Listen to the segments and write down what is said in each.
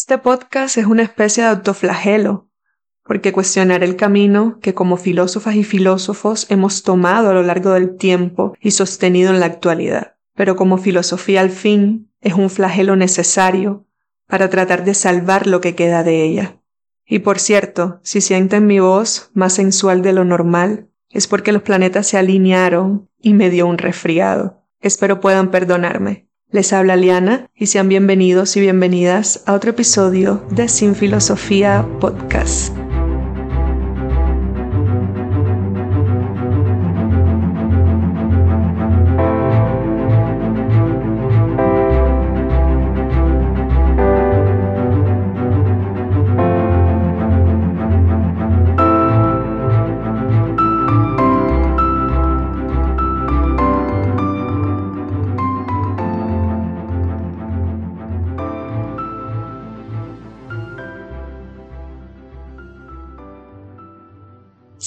Este podcast es una especie de autoflagelo, porque cuestionar el camino que como filósofas y filósofos hemos tomado a lo largo del tiempo y sostenido en la actualidad. Pero como filosofía al fin es un flagelo necesario para tratar de salvar lo que queda de ella. Y por cierto, si sienten mi voz más sensual de lo normal, es porque los planetas se alinearon y me dio un resfriado. Espero puedan perdonarme. Les habla Liana y sean bienvenidos y bienvenidas a otro episodio de Sin Filosofía Podcast.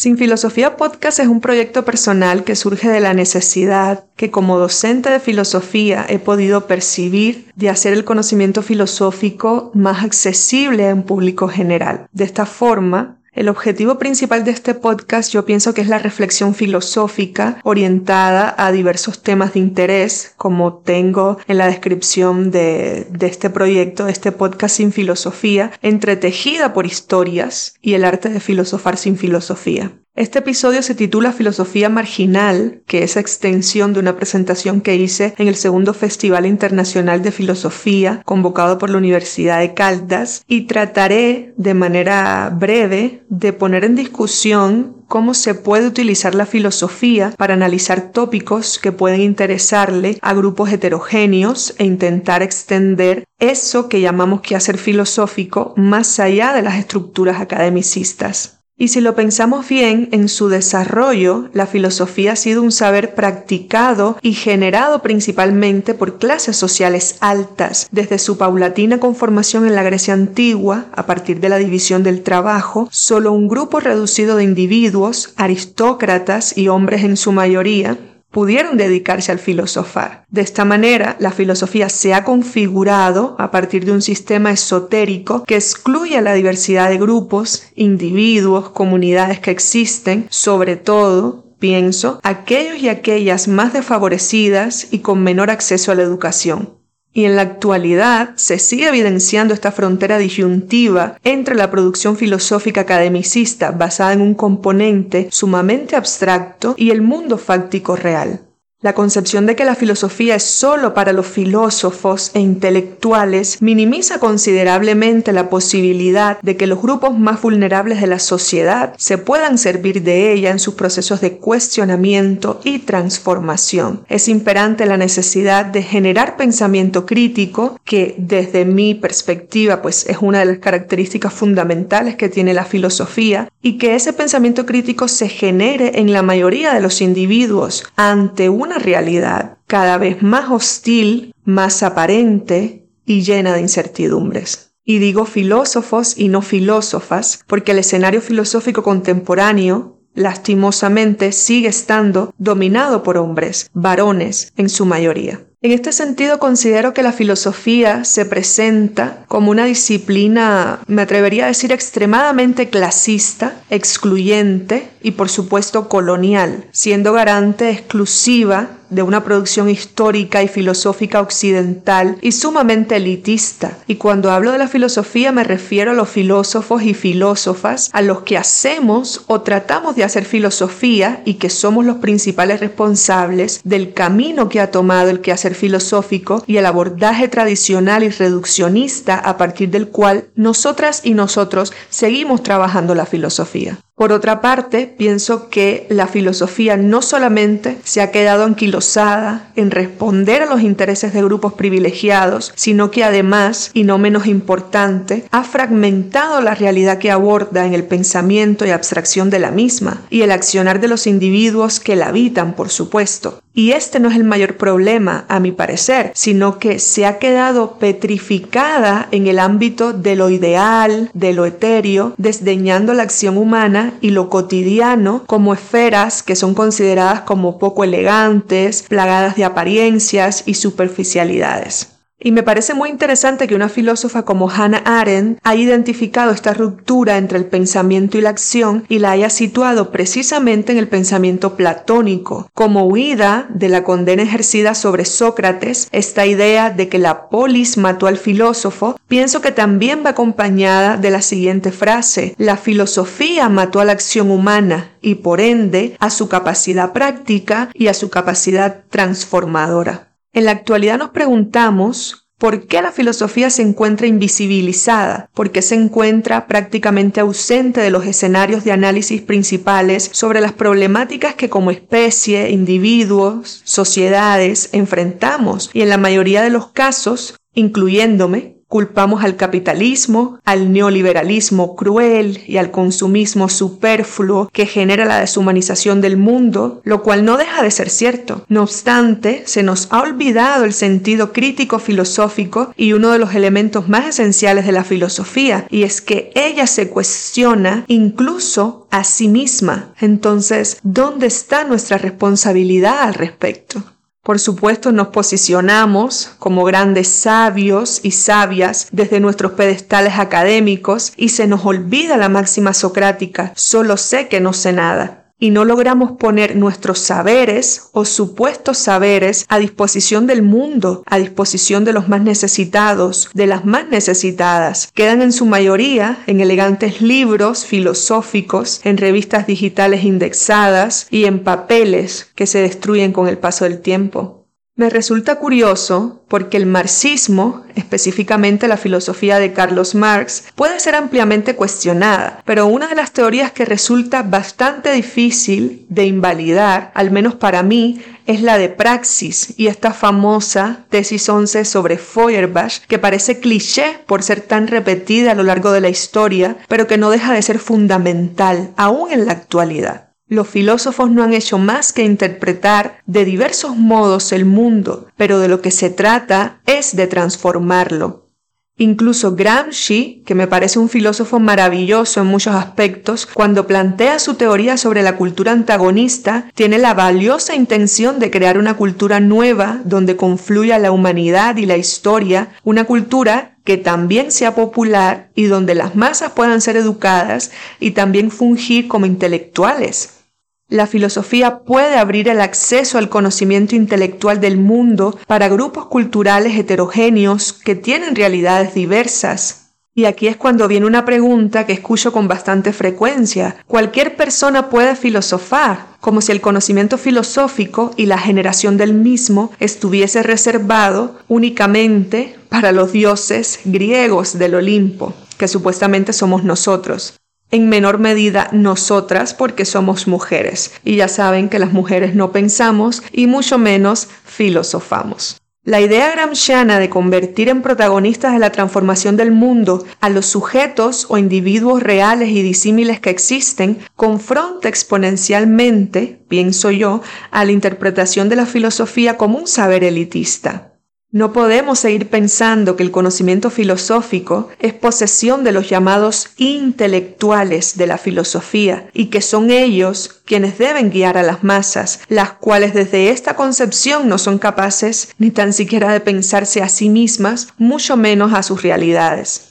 Sin Filosofía Podcast es un proyecto personal que surge de la necesidad que como docente de filosofía he podido percibir de hacer el conocimiento filosófico más accesible a un público general. De esta forma, el objetivo principal de este podcast yo pienso que es la reflexión filosófica orientada a diversos temas de interés, como tengo en la descripción de, de, este proyecto, de este podcast sin filosofía, entretejida por historias y el arte de filosofar sin filosofía. Este episodio se titula Filosofía Marginal, que es extensión de una presentación que hice en el segundo Festival Internacional de Filosofía convocado por la Universidad de Caldas y trataré de manera breve de poner en discusión cómo se puede utilizar la filosofía para analizar tópicos que pueden interesarle a grupos heterogéneos e intentar extender eso que llamamos quehacer filosófico más allá de las estructuras academicistas. Y si lo pensamos bien, en su desarrollo, la filosofía ha sido un saber practicado y generado principalmente por clases sociales altas, desde su paulatina conformación en la Grecia antigua, a partir de la división del trabajo, solo un grupo reducido de individuos, aristócratas y hombres en su mayoría, pudieron dedicarse al filosofar. De esta manera, la filosofía se ha configurado a partir de un sistema esotérico que excluye a la diversidad de grupos, individuos, comunidades que existen, sobre todo pienso, aquellos y aquellas más desfavorecidas y con menor acceso a la educación. Y en la actualidad se sigue evidenciando esta frontera disyuntiva entre la producción filosófica academicista basada en un componente sumamente abstracto y el mundo fáctico real. La concepción de que la filosofía es solo para los filósofos e intelectuales minimiza considerablemente la posibilidad de que los grupos más vulnerables de la sociedad se puedan servir de ella en sus procesos de cuestionamiento y transformación. Es imperante la necesidad de generar pensamiento crítico que desde mi perspectiva pues es una de las características fundamentales que tiene la filosofía y que ese pensamiento crítico se genere en la mayoría de los individuos ante una realidad cada vez más hostil, más aparente y llena de incertidumbres. Y digo filósofos y no filósofas porque el escenario filosófico contemporáneo lastimosamente sigue estando dominado por hombres, varones en su mayoría. En este sentido, considero que la filosofía se presenta como una disciplina, me atrevería a decir, extremadamente clasista, excluyente y por supuesto colonial, siendo garante exclusiva de una producción histórica y filosófica occidental y sumamente elitista. Y cuando hablo de la filosofía me refiero a los filósofos y filósofas a los que hacemos o tratamos de hacer filosofía y que somos los principales responsables del camino que ha tomado el quehacer filosófico y el abordaje tradicional y reduccionista a partir del cual nosotras y nosotros seguimos trabajando la filosofía. Arabia. Por otra parte, pienso que la filosofía no solamente se ha quedado anquilosada en responder a los intereses de grupos privilegiados, sino que además, y no menos importante, ha fragmentado la realidad que aborda en el pensamiento y abstracción de la misma, y el accionar de los individuos que la habitan, por supuesto. Y este no es el mayor problema, a mi parecer, sino que se ha quedado petrificada en el ámbito de lo ideal, de lo etéreo, desdeñando la acción humana y lo cotidiano como esferas que son consideradas como poco elegantes, plagadas de apariencias y superficialidades. Y me parece muy interesante que una filósofa como Hannah Arendt haya identificado esta ruptura entre el pensamiento y la acción y la haya situado precisamente en el pensamiento platónico, como huida de la condena ejercida sobre Sócrates, esta idea de que la polis mató al filósofo, pienso que también va acompañada de la siguiente frase, la filosofía mató a la acción humana y por ende a su capacidad práctica y a su capacidad transformadora. En la actualidad nos preguntamos ¿Por qué la filosofía se encuentra invisibilizada? ¿Por qué se encuentra prácticamente ausente de los escenarios de análisis principales sobre las problemáticas que como especie, individuos, sociedades enfrentamos? Y en la mayoría de los casos, incluyéndome, Culpamos al capitalismo, al neoliberalismo cruel y al consumismo superfluo que genera la deshumanización del mundo, lo cual no deja de ser cierto. No obstante, se nos ha olvidado el sentido crítico filosófico y uno de los elementos más esenciales de la filosofía, y es que ella se cuestiona incluso a sí misma. Entonces, ¿dónde está nuestra responsabilidad al respecto? Por supuesto, nos posicionamos como grandes sabios y sabias desde nuestros pedestales académicos y se nos olvida la máxima socrática, solo sé que no sé nada y no logramos poner nuestros saberes o supuestos saberes a disposición del mundo, a disposición de los más necesitados, de las más necesitadas. Quedan en su mayoría en elegantes libros filosóficos, en revistas digitales indexadas y en papeles que se destruyen con el paso del tiempo. Me resulta curioso porque el marxismo, específicamente la filosofía de Carlos Marx, puede ser ampliamente cuestionada, pero una de las teorías que resulta bastante difícil de invalidar, al menos para mí, es la de praxis y esta famosa tesis 11 sobre Feuerbach, que parece cliché por ser tan repetida a lo largo de la historia, pero que no deja de ser fundamental aún en la actualidad. Los filósofos no han hecho más que interpretar de diversos modos el mundo, pero de lo que se trata es de transformarlo. Incluso Gramsci, que me parece un filósofo maravilloso en muchos aspectos, cuando plantea su teoría sobre la cultura antagonista, tiene la valiosa intención de crear una cultura nueva donde confluya la humanidad y la historia, una cultura que también sea popular y donde las masas puedan ser educadas y también fungir como intelectuales. La filosofía puede abrir el acceso al conocimiento intelectual del mundo para grupos culturales heterogéneos que tienen realidades diversas. Y aquí es cuando viene una pregunta que escucho con bastante frecuencia. ¿Cualquier persona puede filosofar? Como si el conocimiento filosófico y la generación del mismo estuviese reservado únicamente para los dioses griegos del Olimpo, que supuestamente somos nosotros en menor medida nosotras porque somos mujeres y ya saben que las mujeres no pensamos y mucho menos filosofamos. La idea gramsciana de convertir en protagonistas de la transformación del mundo a los sujetos o individuos reales y disímiles que existen confronta exponencialmente, pienso yo, a la interpretación de la filosofía como un saber elitista. No podemos seguir pensando que el conocimiento filosófico es posesión de los llamados intelectuales de la filosofía y que son ellos quienes deben guiar a las masas, las cuales desde esta concepción no son capaces ni tan siquiera de pensarse a sí mismas, mucho menos a sus realidades.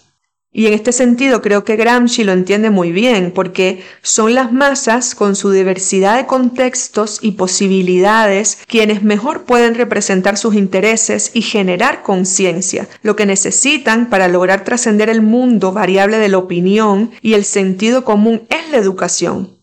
Y en este sentido creo que Gramsci lo entiende muy bien, porque son las masas con su diversidad de contextos y posibilidades quienes mejor pueden representar sus intereses y generar conciencia, lo que necesitan para lograr trascender el mundo variable de la opinión y el sentido común es la educación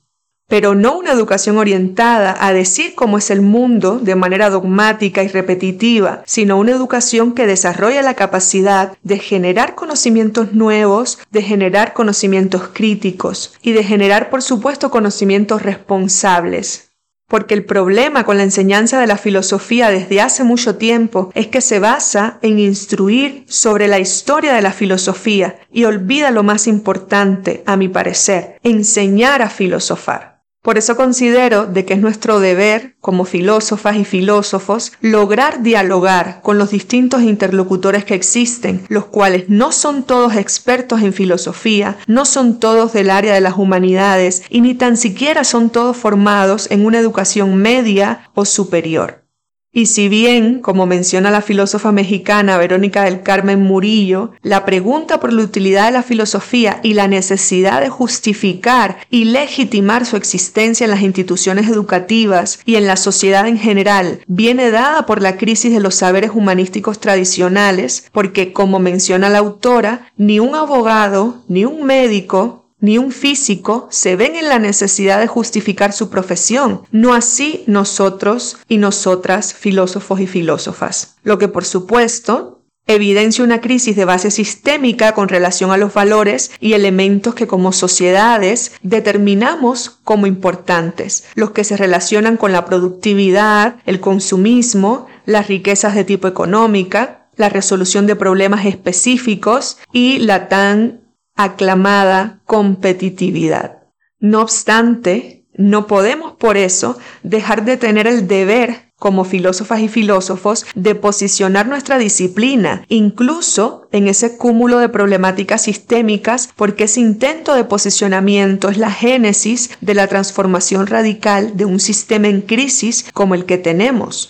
pero no una educación orientada a decir cómo es el mundo de manera dogmática y repetitiva, sino una educación que desarrolla la capacidad de generar conocimientos nuevos, de generar conocimientos críticos y de generar, por supuesto, conocimientos responsables. Porque el problema con la enseñanza de la filosofía desde hace mucho tiempo es que se basa en instruir sobre la historia de la filosofía y olvida lo más importante, a mi parecer, enseñar a filosofar. Por eso considero de que es nuestro deber, como filósofas y filósofos, lograr dialogar con los distintos interlocutores que existen, los cuales no son todos expertos en filosofía, no son todos del área de las humanidades y ni tan siquiera son todos formados en una educación media o superior. Y si bien, como menciona la filósofa mexicana Verónica del Carmen Murillo, la pregunta por la utilidad de la filosofía y la necesidad de justificar y legitimar su existencia en las instituciones educativas y en la sociedad en general viene dada por la crisis de los saberes humanísticos tradicionales, porque como menciona la autora, ni un abogado, ni un médico, ni un físico se ven en la necesidad de justificar su profesión, no así nosotros y nosotras, filósofos y filósofas. Lo que por supuesto evidencia una crisis de base sistémica con relación a los valores y elementos que como sociedades determinamos como importantes, los que se relacionan con la productividad, el consumismo, las riquezas de tipo económica, la resolución de problemas específicos y la tan aclamada competitividad. No obstante, no podemos por eso dejar de tener el deber como filósofas y filósofos de posicionar nuestra disciplina, incluso en ese cúmulo de problemáticas sistémicas, porque ese intento de posicionamiento es la génesis de la transformación radical de un sistema en crisis como el que tenemos.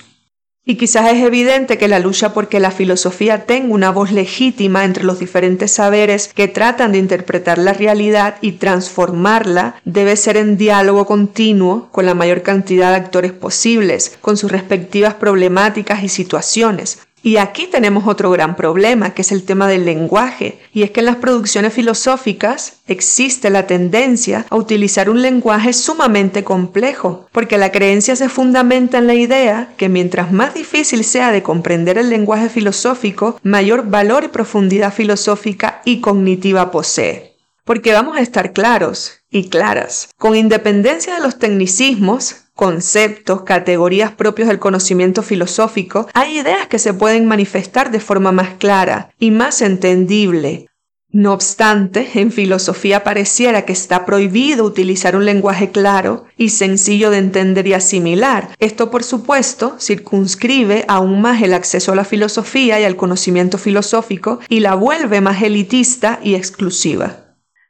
Y quizás es evidente que la lucha porque la filosofía tenga una voz legítima entre los diferentes saberes que tratan de interpretar la realidad y transformarla debe ser en diálogo continuo con la mayor cantidad de actores posibles, con sus respectivas problemáticas y situaciones, y aquí tenemos otro gran problema, que es el tema del lenguaje, y es que en las producciones filosóficas existe la tendencia a utilizar un lenguaje sumamente complejo, porque la creencia se fundamenta en la idea que mientras más difícil sea de comprender el lenguaje filosófico, mayor valor y profundidad filosófica y cognitiva posee. Porque vamos a estar claros y claras, con independencia de los tecnicismos, conceptos, categorías propios del conocimiento filosófico, hay ideas que se pueden manifestar de forma más clara y más entendible. No obstante, en filosofía pareciera que está prohibido utilizar un lenguaje claro y sencillo de entender y asimilar. Esto, por supuesto, circunscribe aún más el acceso a la filosofía y al conocimiento filosófico y la vuelve más elitista y exclusiva.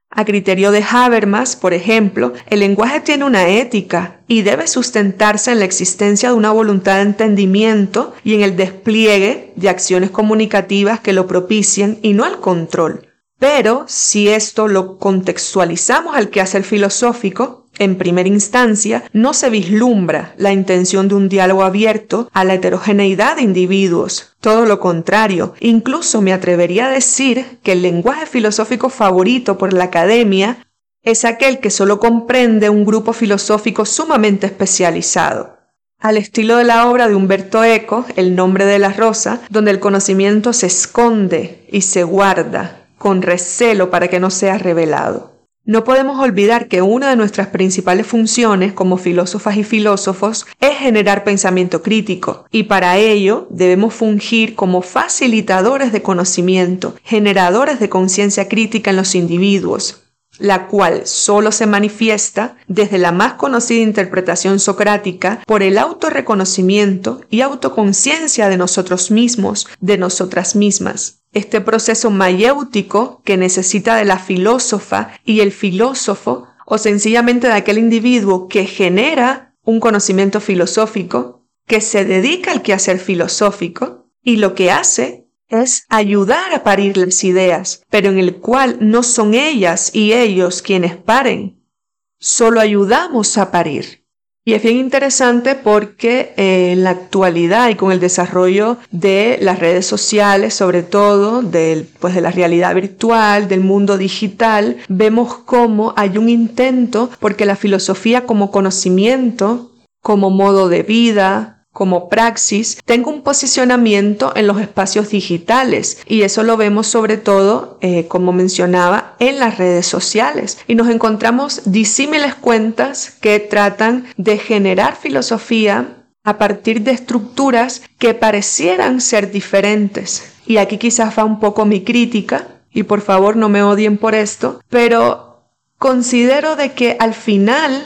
A criterio de Habermas, por ejemplo, el lenguaje tiene una ética y debe sustentarse en la existencia de una voluntad de entendimiento y en el despliegue de acciones comunicativas que lo propicien y no al control. Pero si esto lo contextualizamos al quehacer filosófico, en primera instancia, no se vislumbra la intención de un diálogo abierto a la heterogeneidad de individuos. Todo lo contrario, incluso me atrevería a decir que el lenguaje filosófico favorito por la academia es aquel que solo comprende un grupo filosófico sumamente especializado. Al estilo de la obra de Humberto Eco, El nombre de la rosa, donde el conocimiento se esconde y se guarda con recelo para que no sea revelado. No podemos olvidar que una de nuestras principales funciones como filósofas y filósofos es generar pensamiento crítico y para ello debemos fungir como facilitadores de conocimiento, generadores de conciencia crítica en los individuos, la cual solo se manifiesta desde la más conocida interpretación socrática por el autorreconocimiento y autoconciencia de nosotros mismos, de nosotras mismas este proceso mayéutico que necesita de la filósofa y el filósofo o sencillamente de aquel individuo que genera un conocimiento filosófico, que se dedica al quehacer filosófico y lo que hace es ayudar a parir las ideas, pero en el cual no son ellas y ellos quienes paren, solo ayudamos a parir. Y es bien interesante porque eh, en la actualidad y con el desarrollo de las redes sociales, sobre todo del, pues de la realidad virtual, del mundo digital, vemos cómo hay un intento porque la filosofía como conocimiento, como modo de vida, como praxis tenga un posicionamiento en los espacios digitales y eso lo vemos sobre todo, eh, como mencionaba, en las redes sociales y nos encontramos disímiles cuentas que tratan de generar filosofía a partir de estructuras que parecieran ser diferentes. Y aquí quizás va un poco mi crítica y por favor no me odien por esto, pero considero de que al final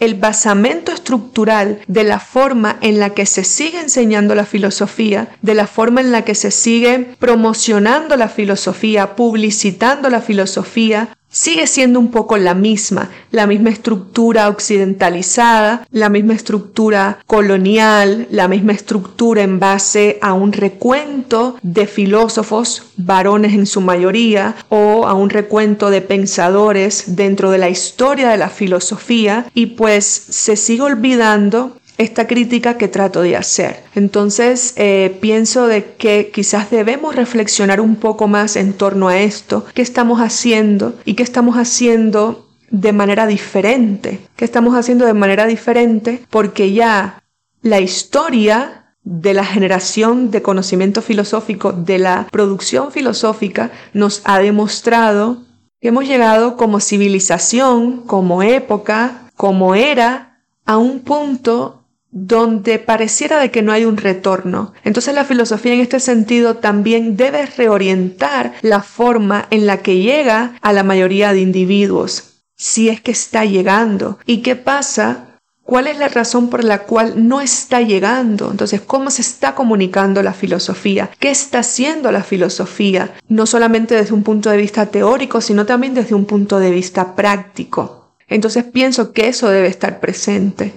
el basamento estructural de la forma en la que se sigue enseñando la filosofía, de la forma en la que se sigue promocionando la filosofía, publicitando la filosofía, sigue siendo un poco la misma, la misma estructura occidentalizada, la misma estructura colonial, la misma estructura en base a un recuento de filósofos, varones en su mayoría, o a un recuento de pensadores dentro de la historia de la filosofía, y pues se sigue olvidando esta crítica que trato de hacer. Entonces, eh, pienso de que quizás debemos reflexionar un poco más en torno a esto, qué estamos haciendo y qué estamos haciendo de manera diferente, qué estamos haciendo de manera diferente porque ya la historia de la generación de conocimiento filosófico, de la producción filosófica, nos ha demostrado que hemos llegado como civilización, como época, como era, a un punto donde pareciera de que no hay un retorno. Entonces la filosofía en este sentido también debe reorientar la forma en la que llega a la mayoría de individuos, si es que está llegando. ¿Y qué pasa? ¿Cuál es la razón por la cual no está llegando? Entonces, ¿cómo se está comunicando la filosofía? ¿Qué está haciendo la filosofía? No solamente desde un punto de vista teórico, sino también desde un punto de vista práctico. Entonces pienso que eso debe estar presente.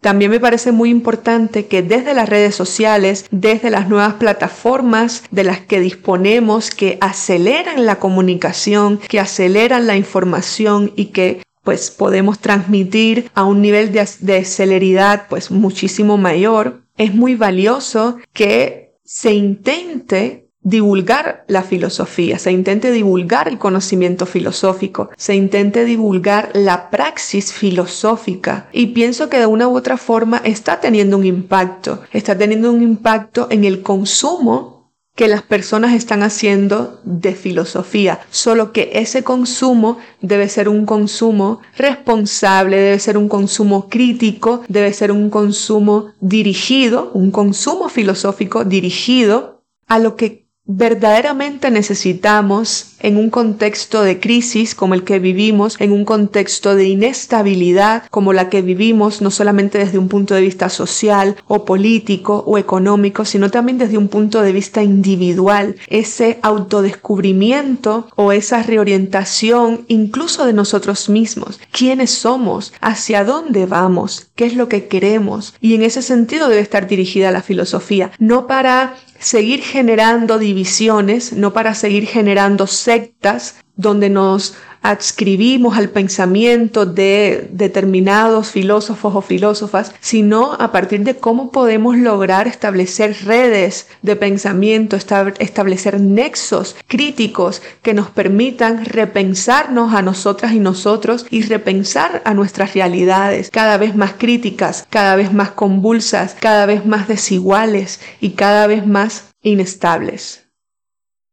También me parece muy importante que desde las redes sociales, desde las nuevas plataformas de las que disponemos, que aceleran la comunicación, que aceleran la información y que pues podemos transmitir a un nivel de, de celeridad pues muchísimo mayor, es muy valioso que se intente divulgar la filosofía, se intente divulgar el conocimiento filosófico, se intente divulgar la praxis filosófica. Y pienso que de una u otra forma está teniendo un impacto, está teniendo un impacto en el consumo que las personas están haciendo de filosofía, solo que ese consumo debe ser un consumo responsable, debe ser un consumo crítico, debe ser un consumo dirigido, un consumo filosófico dirigido a lo que verdaderamente necesitamos en un contexto de crisis como el que vivimos, en un contexto de inestabilidad como la que vivimos, no solamente desde un punto de vista social o político o económico, sino también desde un punto de vista individual, ese autodescubrimiento o esa reorientación incluso de nosotros mismos, quiénes somos, hacia dónde vamos, qué es lo que queremos. Y en ese sentido debe estar dirigida la filosofía, no para seguir generando divisiones, no para seguir generando sectas donde nos adscribimos al pensamiento de determinados filósofos o filósofas, sino a partir de cómo podemos lograr establecer redes de pensamiento, establecer nexos críticos que nos permitan repensarnos a nosotras y nosotros y repensar a nuestras realidades cada vez más críticas, cada vez más convulsas, cada vez más desiguales y cada vez más inestables.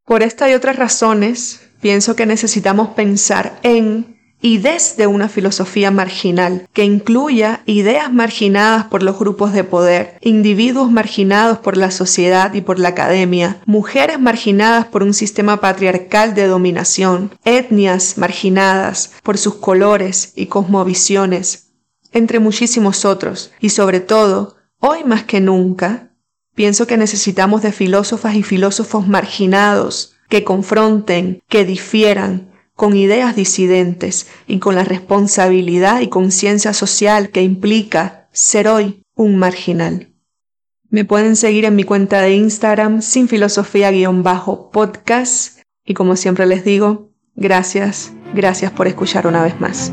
Por esta y otras razones, pienso que necesitamos pensar en y desde una filosofía marginal, que incluya ideas marginadas por los grupos de poder, individuos marginados por la sociedad y por la academia, mujeres marginadas por un sistema patriarcal de dominación, etnias marginadas por sus colores y cosmovisiones, entre muchísimos otros, y sobre todo, hoy más que nunca, pienso que necesitamos de filósofas y filósofos marginados, que confronten, que difieran con ideas disidentes y con la responsabilidad y conciencia social que implica ser hoy un marginal. Me pueden seguir en mi cuenta de Instagram sin filosofía-podcast y como siempre les digo, gracias, gracias por escuchar una vez más.